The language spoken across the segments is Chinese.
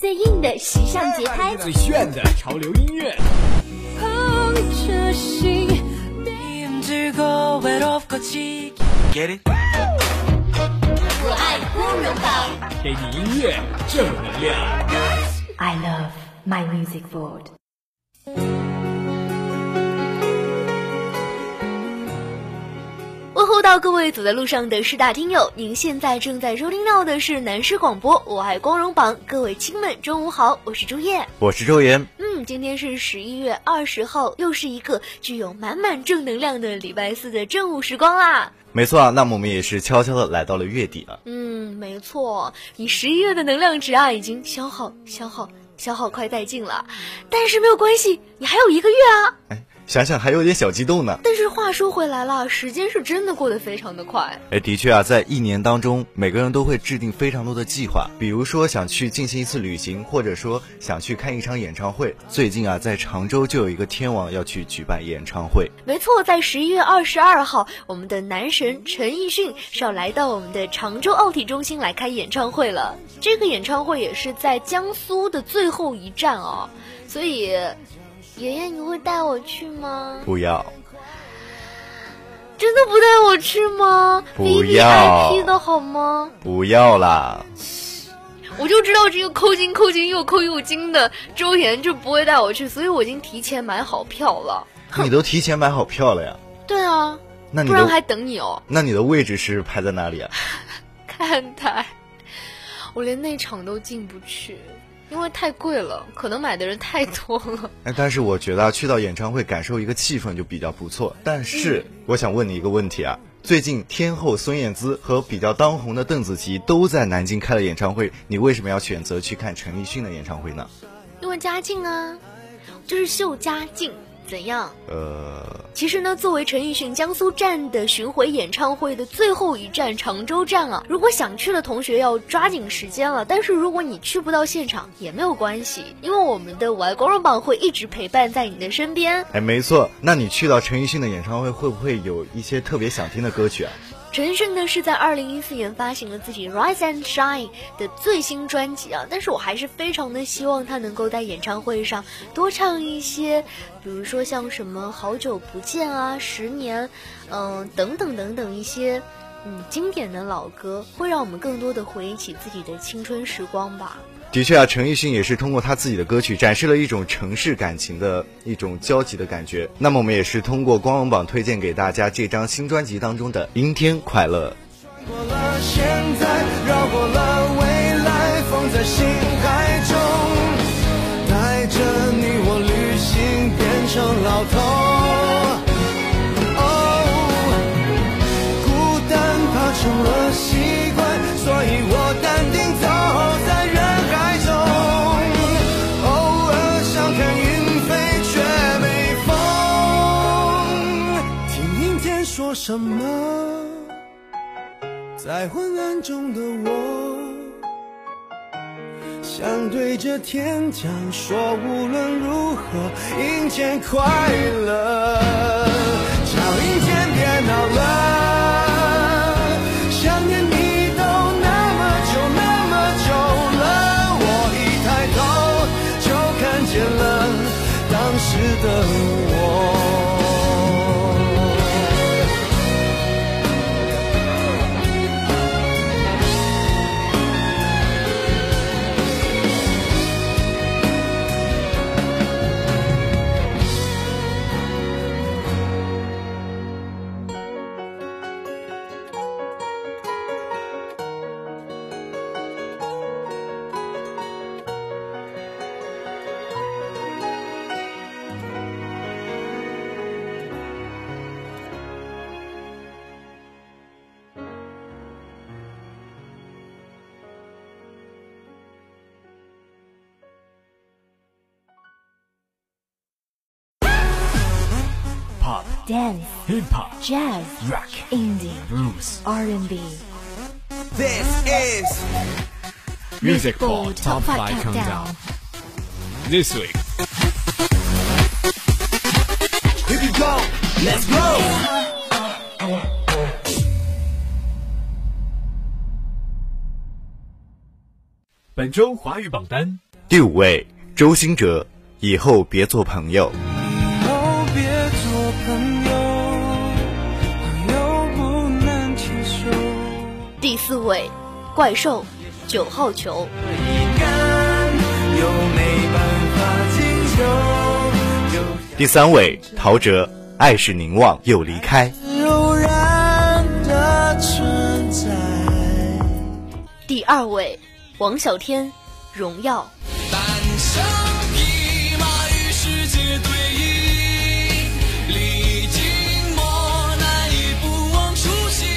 最硬的时尚节拍，最炫的潮流音乐。Get it？我爱光荣榜，给你音乐正能量。I love my music board。问候到各位走在路上的师大听友，您现在正在收听到的是南师广播，我爱光荣榜，各位亲们，中午好，我是朱叶，我是周岩。嗯，今天是十一月二十号，又是一个具有满满正能量的礼拜四的正午时光啦。没错啊，那么我们也是悄悄的来到了月底了。嗯，没错，你十一月的能量值啊，已经消耗、消耗、消耗快殆尽了，但是没有关系，你还有一个月啊。哎。想想还有点小激动呢。但是话说回来了，时间是真的过得非常的快。哎，的确啊，在一年当中，每个人都会制定非常多的计划，比如说想去进行一次旅行，或者说想去看一场演唱会。最近啊，在常州就有一个天王要去举办演唱会。没错，在十一月二十二号，我们的男神陈奕迅是要来到我们的常州奥体中心来开演唱会了。这个演唱会也是在江苏的最后一站哦，所以。爷爷，你会带我去吗？不要，真的不带我去吗？不要的好吗？不要啦！我就知道这个抠金抠金又抠又精的周岩就不会带我去，所以我已经提前买好票了。你都提前买好票了呀？对啊，那你不然还等你哦。那你的位置是排在哪里啊？看台，我连内场都进不去。因为太贵了，可能买的人太多了。哎，但是我觉得去到演唱会感受一个气氛就比较不错。但是我想问你一个问题啊，最近天后孙燕姿和比较当红的邓紫棋都在南京开了演唱会，你为什么要选择去看陈奕迅的演唱会呢？因为家境啊，就是秀家境。怎样？呃，其实呢，作为陈奕迅江苏站的巡回演唱会的最后一站常州站啊，如果想去的同学要抓紧时间了。但是如果你去不到现场也没有关系，因为我们的我爱光荣榜会一直陪伴在你的身边。哎，没错。那你去到陈奕迅的演唱会，会不会有一些特别想听的歌曲啊？陈奕迅呢是在二零一四年发行了自己《Rise and Shine》的最新专辑啊，但是我还是非常的希望他能够在演唱会上多唱一些，比如说像什么《好久不见》啊，《十年》，嗯，等等等等一些嗯经典的老歌，会让我们更多的回忆起自己的青春时光吧。的确啊，陈奕迅也是通过他自己的歌曲展示了一种城市感情的一种焦急的感觉。那么我们也是通过光荣榜推荐给大家这张新专辑当中的《阴天快乐》。过了现在，绕过了未来，放在心海说什么？在昏暗中的我，想对着天讲说，无论如何，阴天快乐，叫阴天别闹了。Dance, hip hop, jazz, rock, indie, blues, R&B. This is Music Board Top 5 Countdown. This week. Here we go, let's go. 本周华语榜单第五位，周兴哲，以后别做朋友。第四位，怪兽，九号球。第三位，陶喆，爱是凝望又离开。像偶然的存在。第二位，王小天，荣耀。单枪匹马与世界对弈，历经磨难已不忘初心。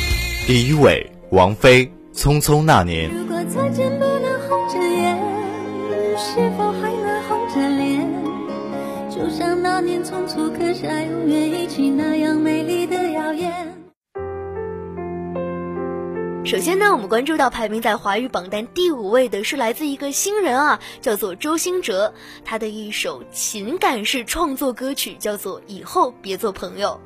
第一位，王菲，匆匆那年。如果再见不能红着眼，是否还能红着脸？就像那年匆促刻下永远一起那样美丽的谣言。首先呢，我们关注到排名在华语榜单第五位的是来自一个新人啊，叫做周兴哲，他的一首情感式创作歌曲叫做《以后别做朋友》。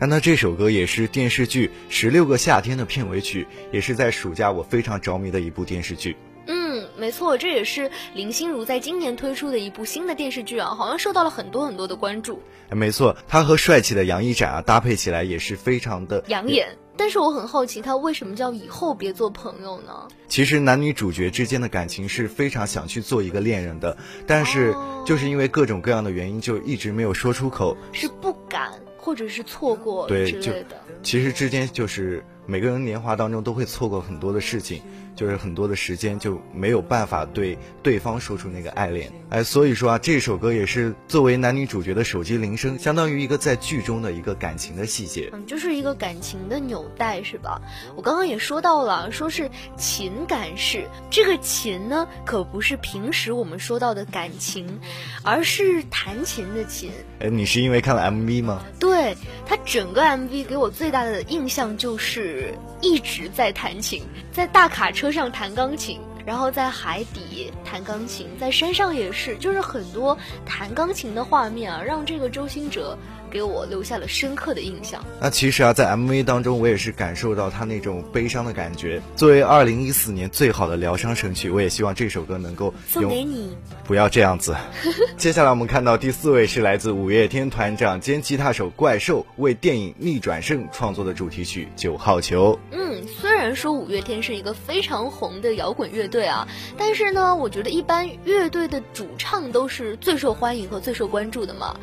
那那这首歌也是电视剧《十六个夏天》的片尾曲，也是在暑假我非常着迷的一部电视剧。嗯，没错，这也是林心如在今年推出的一部新的电视剧啊，好像受到了很多很多的关注，哎没错，他和帅气的杨一展啊搭配起来也是非常的养眼。但是我很好奇，他为什么叫以后别做朋友呢？其实男女主角之间的感情是非常想去做一个恋人的，但是哦就是因为各种各样的原因，就一直没有说出口。是不敢，或者是错过对就之类的。其实之间就是每个人年华当中都会错过很多的事情，就是很多的时间就没有办法对对方说出那个爱恋。哎，所以说啊，这首歌也是作为男女主角的手机铃声，相当于一个在剧中的一个感情的细节。嗯，就是一个感情的纽带，是吧？我刚刚也说到了，说是情感式。这个情呢，可不是平时我们说到的感情，而是弹琴的琴。哎，你是因为看了 MV 吗？对他整个 MV 给我最大的印象就是一直在弹琴，在大卡车上弹钢琴，然后在海底弹钢琴，在山上也是，就是很多弹钢琴的画面啊，让这个周星哲给我留下了深刻的印象。那其实啊，在 MV 当中，我也是感受到他那种悲伤的感觉。作为二零一四年最好的疗伤神曲，我也希望这首歌能够送给。你。不要这样子。接下来我们看到第四位是来自五月天团长兼吉他手怪兽为电影《逆转胜》创作的主题曲《九号球》。嗯，虽然说五月天是一个非常红的摇滚乐队啊，但是呢，我觉得一般乐队的主唱都是最受欢迎和最受关注的嘛。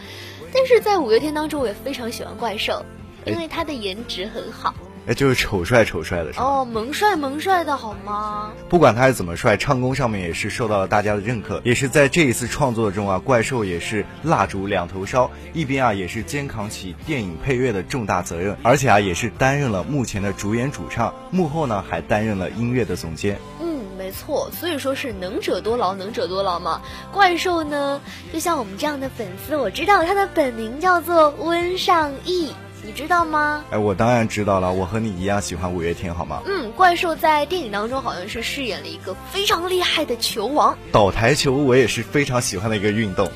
但是在五月天当中，我也非常喜欢怪兽，因为他的颜值很好哎，就是丑帅丑帅的是吧？哦，萌帅萌帅的好吗？不管他是怎么帅，唱功上面也是受到了大家的认可。也是在这一次创作中啊，怪兽也是蜡烛两头烧，一边啊也是肩扛起电影配乐的重大责任，而且啊也是担任了目前的主演主唱，幕后呢还担任了音乐的总监。嗯，没错，所以说是能者多劳，能者多劳嘛。怪兽呢，就像我们这样的粉丝，我知道他的本名叫做温尚义，你知道吗？哎，我当然知道了，我和你一样喜欢五月天，好吗？嗯，怪兽在电影当中好像是饰演了一个非常厉害的球王。倒台球我也是非常喜欢的一个运动。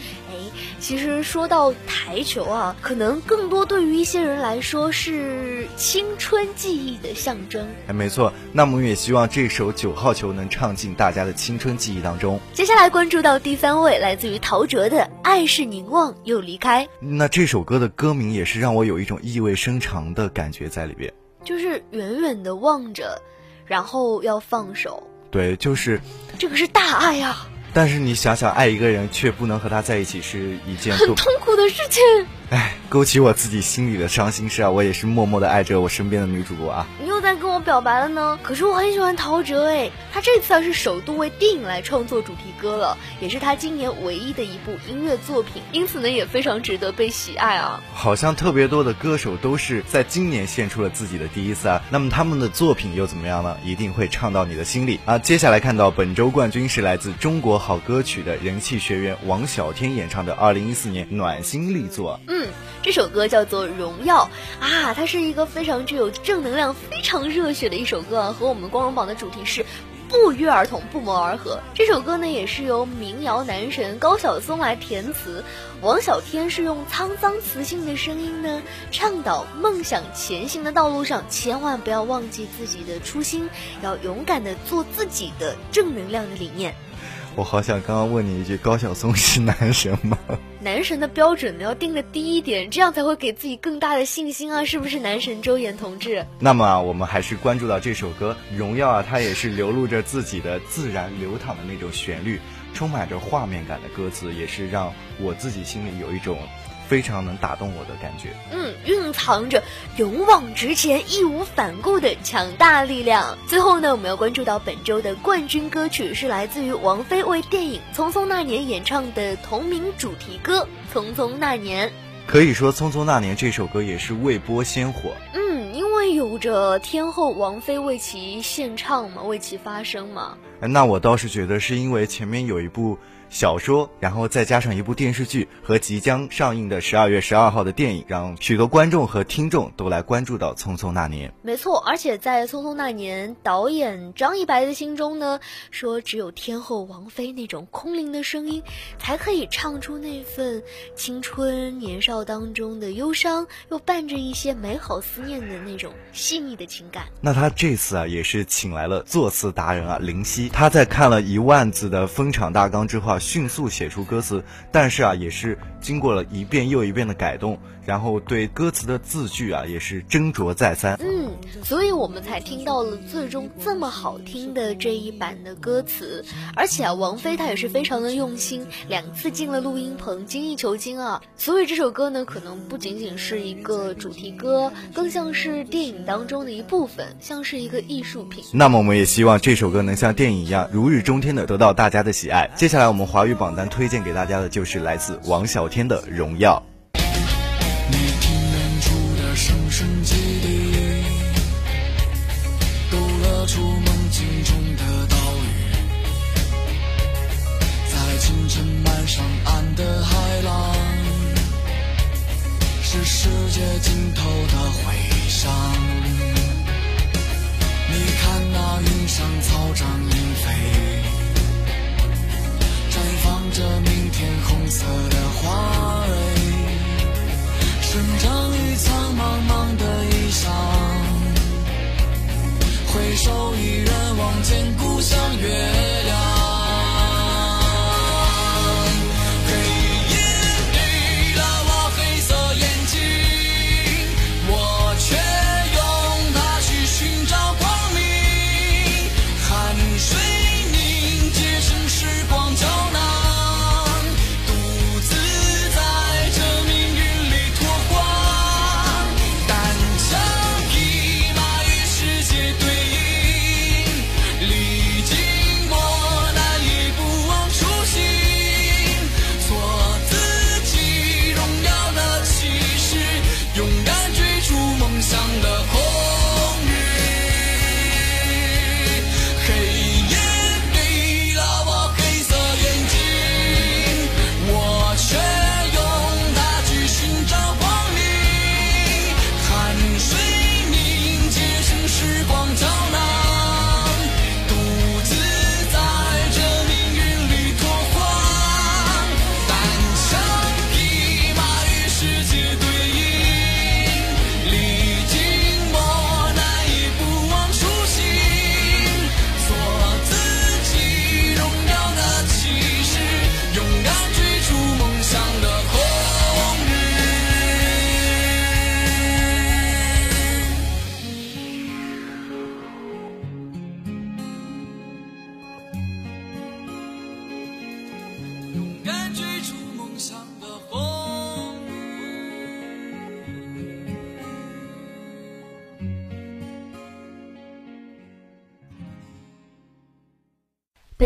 哎，其实说到台球啊，可能更多对于一些人来说是青春记忆的象征。哎，没错，那我们也希望这首九号球能唱进大家的青春记忆当中。接下来关注到第三位，来自于陶喆的《爱是凝望又离开》，那这首歌的歌名也是让我有一种意味深长的感觉在里边。就是远远的望着，然后要放手，对，就是，这个是大爱啊，但是你想想，爱一个人却不能和他在一起是一件，很痛苦的事情。哎，勾起我自己心里的伤心事啊！我也是默默的爱着我身边的女主播啊。你又在跟我表白了呢？可是我很喜欢陶喆哎，他这次啊是首度为电影来创作主题歌了，也是他今年唯一的一部音乐作品，因此呢也非常值得被喜爱啊。好像特别多的歌手都是在今年献出了自己的第一次啊，那么他们的作品又怎么样呢？一定会唱到你的心里啊！接下来看到本周冠军是来自中国好歌曲的人气学员王小天演唱的二零一四年暖心力作。嗯，嗯这首歌叫做《荣耀》啊，它是一个非常具有正能量、非常热血的一首歌啊，和我们光荣榜的主题是。不约而同，不谋而合。这首歌呢，也是由民谣男神高晓松来填词，王小天是用沧桑磁性的声音呢，倡导梦想前行的道路上，千万不要忘记自己的初心，要勇敢的做自己的正能量的理念。我好想刚刚问你一句：高晓松是男神吗？男神的标准呢要定的低一点，这样才会给自己更大的信心啊！是不是男神周岩同志？那么啊，我们还是关注到这首歌《荣耀》啊，它也是流露着自己的自然流淌的那种旋律，充满着画面感的歌词，也是让我自己心里有一种非常能打动我的感觉。嗯，蕴藏着勇往直前、义无反顾的强大力量。最后呢，我们要关注到本周的冠军歌曲是来自于王菲为电影《匆匆那年》演唱的同名主题歌《匆匆那年》。可以说，《匆匆那年》这首歌也是未播先火。嗯，因为有着天后王菲为其献唱嘛，为其发声嘛。那我倒是觉得是因为前面有一部。小说，然后再加上一部电视剧和即将上映的十二月十二号的电影，让许多观众和听众都来关注到《匆匆那年》。没错，而且在《匆匆那年》导演张一白的心中呢，说只有天后王菲那种空灵的声音，才可以唱出那份青春年少当中的忧伤，又伴着一些美好思念的那种细腻的情感。那他这次啊，也是请来了作词达人啊林夕，他在看了一万字的封场大纲之后。迅速写出歌词，但是啊，也是经过了一遍又一遍的改动，然后对歌词的字句啊，也是斟酌再三。嗯，所以我们才听到了最终这么好听的这一版的歌词。而且啊，王菲她也是非常的用心，两次进了录音棚，精益求精啊。所以这首歌呢，可能不仅仅是一个主题歌，更像是电影当中的一部分，像是一个艺术品。那么，我们也希望这首歌能像电影一样，如日中天的得到大家的喜爱。接下来，我们。华语榜单推荐给大家的就是来自王小天的《荣耀》。你提炼出的声声激励，勾勒出梦境中的岛屿，在清晨漫上岸的海浪，是世界尽头的回响。你看那云上草长莺飞。着明天红色的花蕊，生长于苍茫茫的异乡。回首一人望见故乡月亮。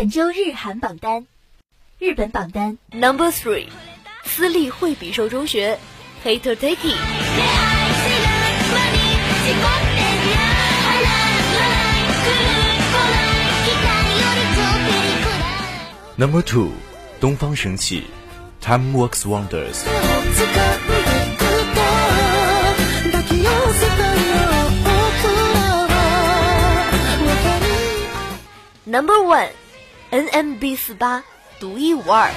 本周日韩榜单，日本榜单 Number Three，私立惠比寿中学，Hater Taki。Number Two，东方神起，Time Works Wonders。Number One。 NMB 四八独一无二。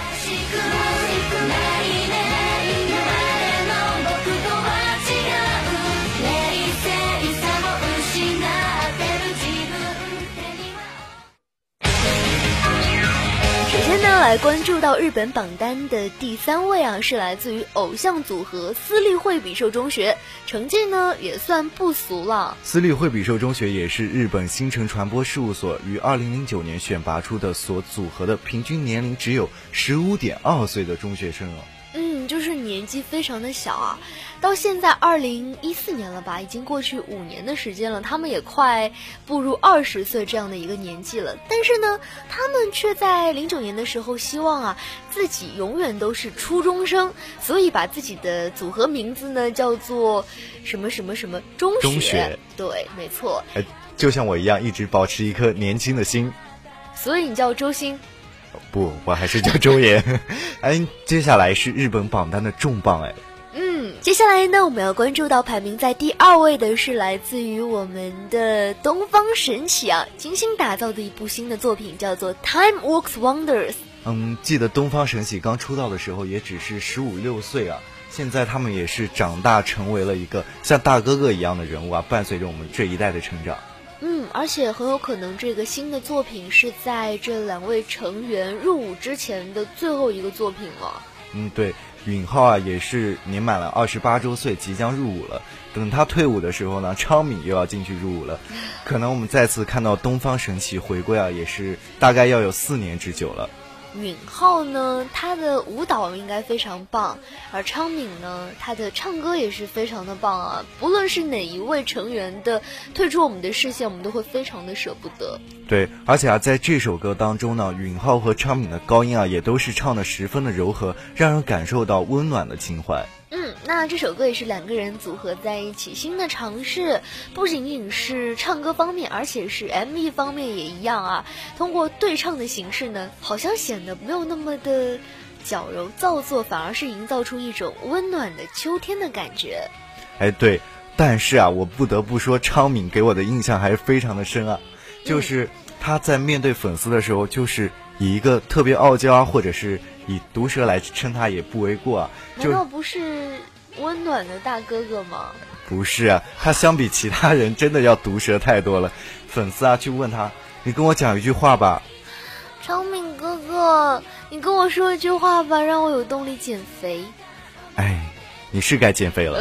首先天，来关注到日本榜单的第三位啊，是来自于偶像组合私立惠比寿中学，成绩呢也算不俗了。私立惠比寿中学也是日本新城传播事务所于二零零九年选拔出的所组合的平均年龄只有十五点二岁的中学生哦。嗯，就是年纪非常的小啊，到现在二零一四年了吧，已经过去五年的时间了，他们也快步入二十岁这样的一个年纪了。但是呢，他们却在零九年的时候希望啊自己永远都是初中生，所以把自己的组合名字呢叫做什么什么什么中学。中学对，没错。哎，就像我一样，一直保持一颗年轻的心。所以你叫周星。不，我还是叫周岩。哎，接下来是日本榜单的重磅哎。嗯，接下来呢，我们要关注到排名在第二位的是来自于我们的东方神起啊，精心打造的一部新的作品，叫做《Time Works Wonders》。嗯，记得东方神起刚出道的时候也只是十五六岁啊，现在他们也是长大成为了一个像大哥哥一样的人物啊，伴随着我们这一代的成长。而且很有可能这个新的作品是在这两位成员入伍之前的最后一个作品了。嗯，对，允浩啊也是年满了二十八周岁，即将入伍了。等他退伍的时候呢，昌珉又要进去入伍了，可能我们再次看到东方神起回归啊，也是大概要有四年之久了。允浩呢，他的舞蹈应该非常棒，而昌珉呢，他的唱歌也是非常的棒啊。不论是哪一位成员的退出我们的视线，我们都会非常的舍不得。对，而且啊，在这首歌当中呢，允浩和昌珉的高音啊，也都是唱的十分的柔和，让人感受到温暖的情怀。嗯，那这首歌也是两个人组合在一起新的尝试，不仅仅是唱歌方面，而且是 MV 方面也一样啊。通过对唱的形式呢，好像显得没有那么的矫揉造作，反而是营造出一种温暖的秋天的感觉。哎，对，但是啊，我不得不说，昌珉给我的印象还是非常的深啊，就是他在面对粉丝的时候，就是以一个特别傲娇啊，或者是。以毒舌来称他也不为过啊！难道不是温暖的大哥哥吗？不是啊，他相比其他人真的要毒舌太多了。粉丝啊，去问他，你跟我讲一句话吧。昌敏哥哥，你跟我说一句话吧，让我有动力减肥。哎，你是该减肥了。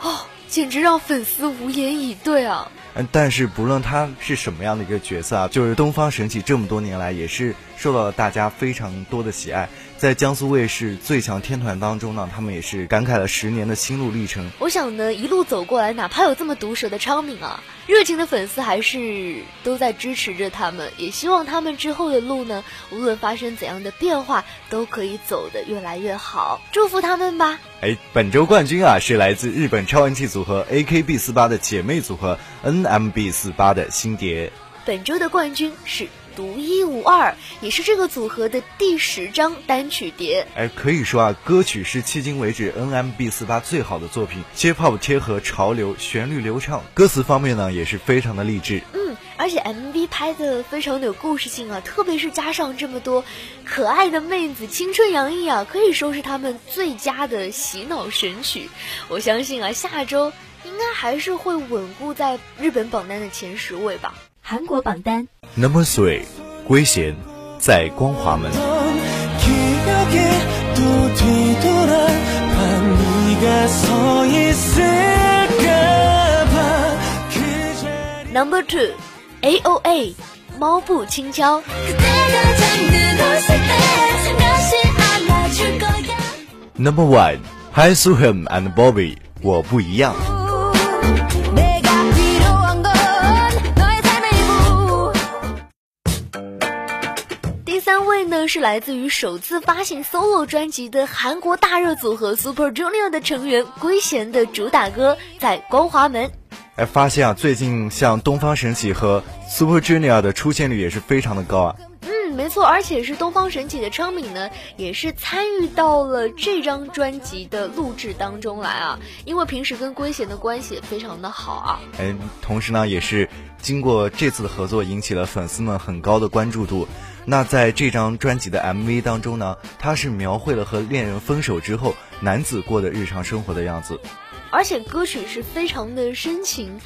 哦，简直让粉丝无言以对啊！但是不论他是什么样的一个角色啊，就是东方神起这么多年来也是受到了大家非常多的喜爱。在江苏卫视《最强天团》当中呢，他们也是感慨了十年的心路历程。我想呢，一路走过来，哪怕有这么毒舌的昌珉啊，热情的粉丝还是都在支持着他们，也希望他们之后的路呢，无论发生怎样的变化，都可以走得越来越好。祝福他们吧！哎，本周冠军啊，是来自日本超人气组合 AKB 四八的姐妹组合 NMB 四八的新碟。本周的冠军是。独一无二，也是这个组合的第十张单曲碟。哎，可以说啊，歌曲是迄今为止 NMB 四八最好的作品，J-pop 贴合潮流，旋律流畅，歌词方面呢也是非常的励志。嗯，而且 MV 拍的非常的有故事性啊，特别是加上这么多可爱的妹子，青春洋溢啊，可以说是他们最佳的洗脑神曲。我相信啊，下周应该还是会稳固在日本榜单的前十位吧。韩国榜单。Number three，圭贤在光华门。Number two，A O A，猫步青椒。Number one，Hi Suham and Bobby，我不一样。呢是来自于首次发行 solo 专辑的韩国大热组合 Super Junior 的成员圭贤的主打歌在光华门。哎，发现啊，最近像东方神起和 Super Junior 的出现率也是非常的高啊。嗯，没错，而且是东方神起的昌珉呢，也是参与到了这张专辑的录制当中来啊。因为平时跟圭贤的关系也非常的好啊。哎，同时呢，也是经过这次的合作，引起了粉丝们很高的关注度。那在这张专辑的 MV 当中呢，它是描绘了和恋人分手之后男子过的日常生活的样子。而且歌曲是非常的深情，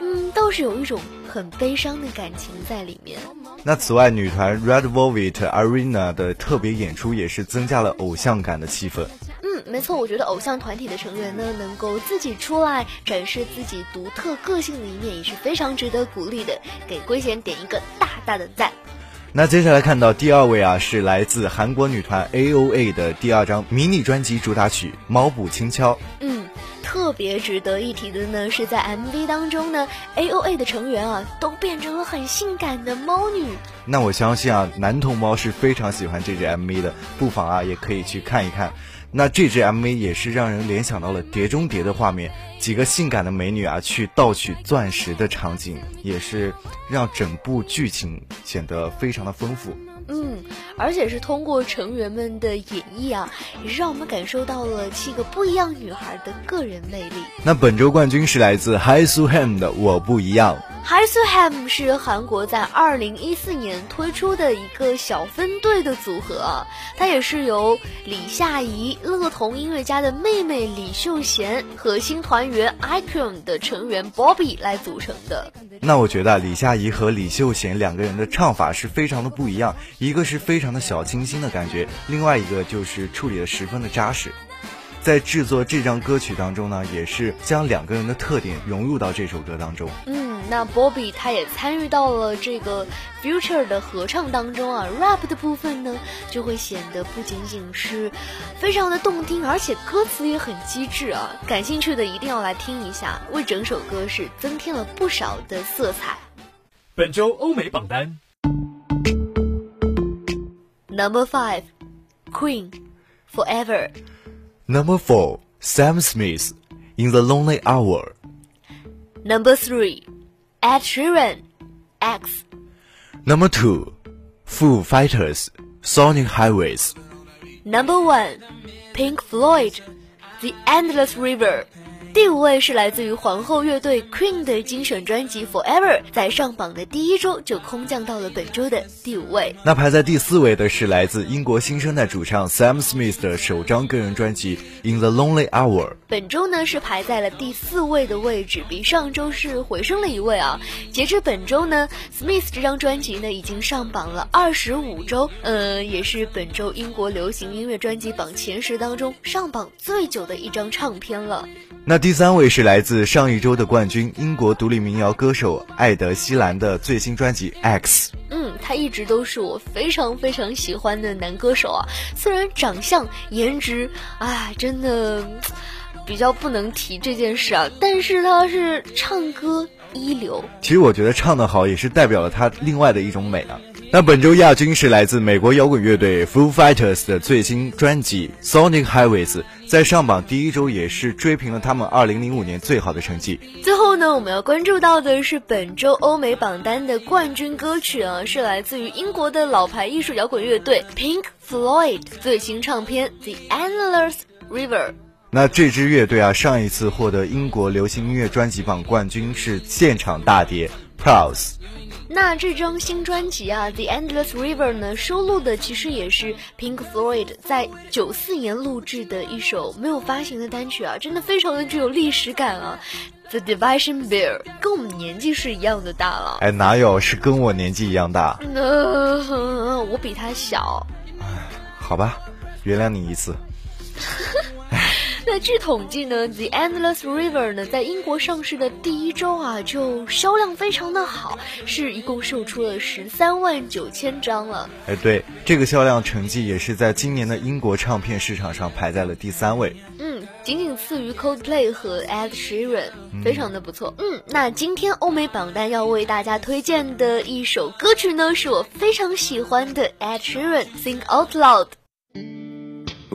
嗯，倒是有一种很悲伤的感情在里面。那此外，女团 Red Velvet Arena 的特别演出也是增加了偶像感的气氛。嗯，没错，我觉得偶像团体的成员呢，能够自己出来展示自己独特个性的一面，也是非常值得鼓励的。给圭贤点一个大大的赞。那接下来看到第二位啊，是来自韩国女团 A.O.A 的第二张迷你专辑主打曲《猫步轻敲》。嗯，特别值得一提的呢，是在 MV 当中呢，A.O.A 的成员啊，都变成了很性感的猫女。那我相信啊，男同胞是非常喜欢这支 MV 的，不妨啊，也可以去看一看。那这支 MV 也是让人联想到了《碟中谍》的画面，几个性感的美女啊去盗取钻石的场景，也是让整部剧情显得非常的丰富。嗯，而且是通过成员们的演绎啊，也是让我们感受到了七个不一样女孩的个人魅力。那本周冠军是来自 Hi Su Ham 的《我不一样》。Hi Su Ham 是韩国在二零一四年推出的一个小分队的组合啊，它也是由李夏怡、乐童音乐家的妹妹李秀贤和新团员 Icon 的成员 Bobby 来组成的。那我觉得李夏怡和李秀贤两个人的唱法是非常的不一样，一个是非常的小清新的感觉，另外一个就是处理的十分的扎实。在制作这张歌曲当中呢，也是将两个人的特点融入到这首歌当中。嗯，那 Bobby 他也参与到了这个 Future 的合唱当中啊，rap 的部分呢就会显得不仅仅是非常的动听，而且歌词也很机智啊。感兴趣的一定要来听一下，为整首歌是增添了不少的色彩。本周欧美榜单 Number Five, Queen, Forever. Number four, Sam Smith, In the Lonely Hour. Number three, Ed Sheeran, X. Number two, Foo Fighters, Sonic Highways. Number one, Pink Floyd, The Endless River. 第五位是来自于皇后乐队 Queen 的精选专辑 Forever，在上榜的第一周就空降到了本周的第五位。那排在第四位的是来自英国新生代主唱 Sam Smith 的首张个人专辑 In the Lonely Hour。本周呢是排在了第四位的位置，比上周是回升了一位啊。截至本周呢，Smith 这张专辑呢已经上榜了二十五周，呃，也是本周英国流行音乐专辑榜前十当中上榜最久的一张唱片了。那第三位是来自上一周的冠军英国独立民谣歌手艾德希兰的最新专辑 X。嗯，他一直都是我非常非常喜欢的男歌手啊。虽然长相、颜值，哎，真的比较不能提这件事啊，但是他是唱歌一流。其实我觉得唱得好也是代表了他另外的一种美啊。那本周亚军是来自美国摇滚乐队 Foo Fighters 的最新专辑 Sonic Highways，在上榜第一周也是追平了他们2005年最好的成绩。最后呢，我们要关注到的是本周欧美榜单的冠军歌曲啊，是来自于英国的老牌艺术摇滚乐队 Pink Floyd 最新唱片 The Endless River。那这支乐队啊，上一次获得英国流行音乐专辑榜冠军是现场大碟 Pulse。那这张新专辑啊，《The Endless River》呢，收录的其实也是 Pink Floyd 在九四年录制的一首没有发行的单曲啊，真的非常的具有历史感啊。The Division Bell 跟我们年纪是一样的大了。哎，哪有是跟我年纪一样大？呃，我比他小。好吧，原谅你一次。那据统计呢，《The Endless River》呢，在英国上市的第一周啊，就销量非常的好，是一共售出了十三万九千张了。哎，对，这个销量成绩也是在今年的英国唱片市场上排在了第三位。嗯，仅仅次于 Coldplay 和 Ed Sheeran，非常的不错。嗯，那今天欧美榜单要为大家推荐的一首歌曲呢，是我非常喜欢的 Ed Sheeran《Think Out Loud》。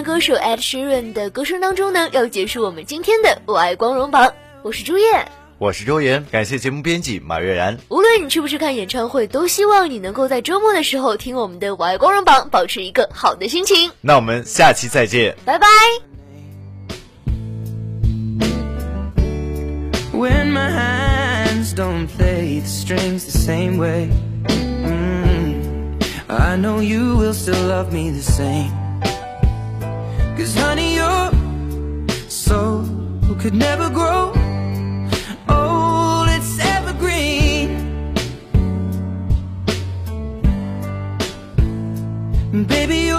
男歌手 Ed Sheeran 的歌声当中呢，要结束我们今天的我爱光荣榜。我是朱叶，我是周岩，感谢节目编辑马月然。无论你去不去看演唱会，都希望你能够在周末的时候听我们的我爱光荣榜，保持一个好的心情。那我们下期再见。拜拜。when my hands don't play the strings the same way. Mm, I know you will still love me the same. Cause honey, your soul could never grow old, it's evergreen. Baby,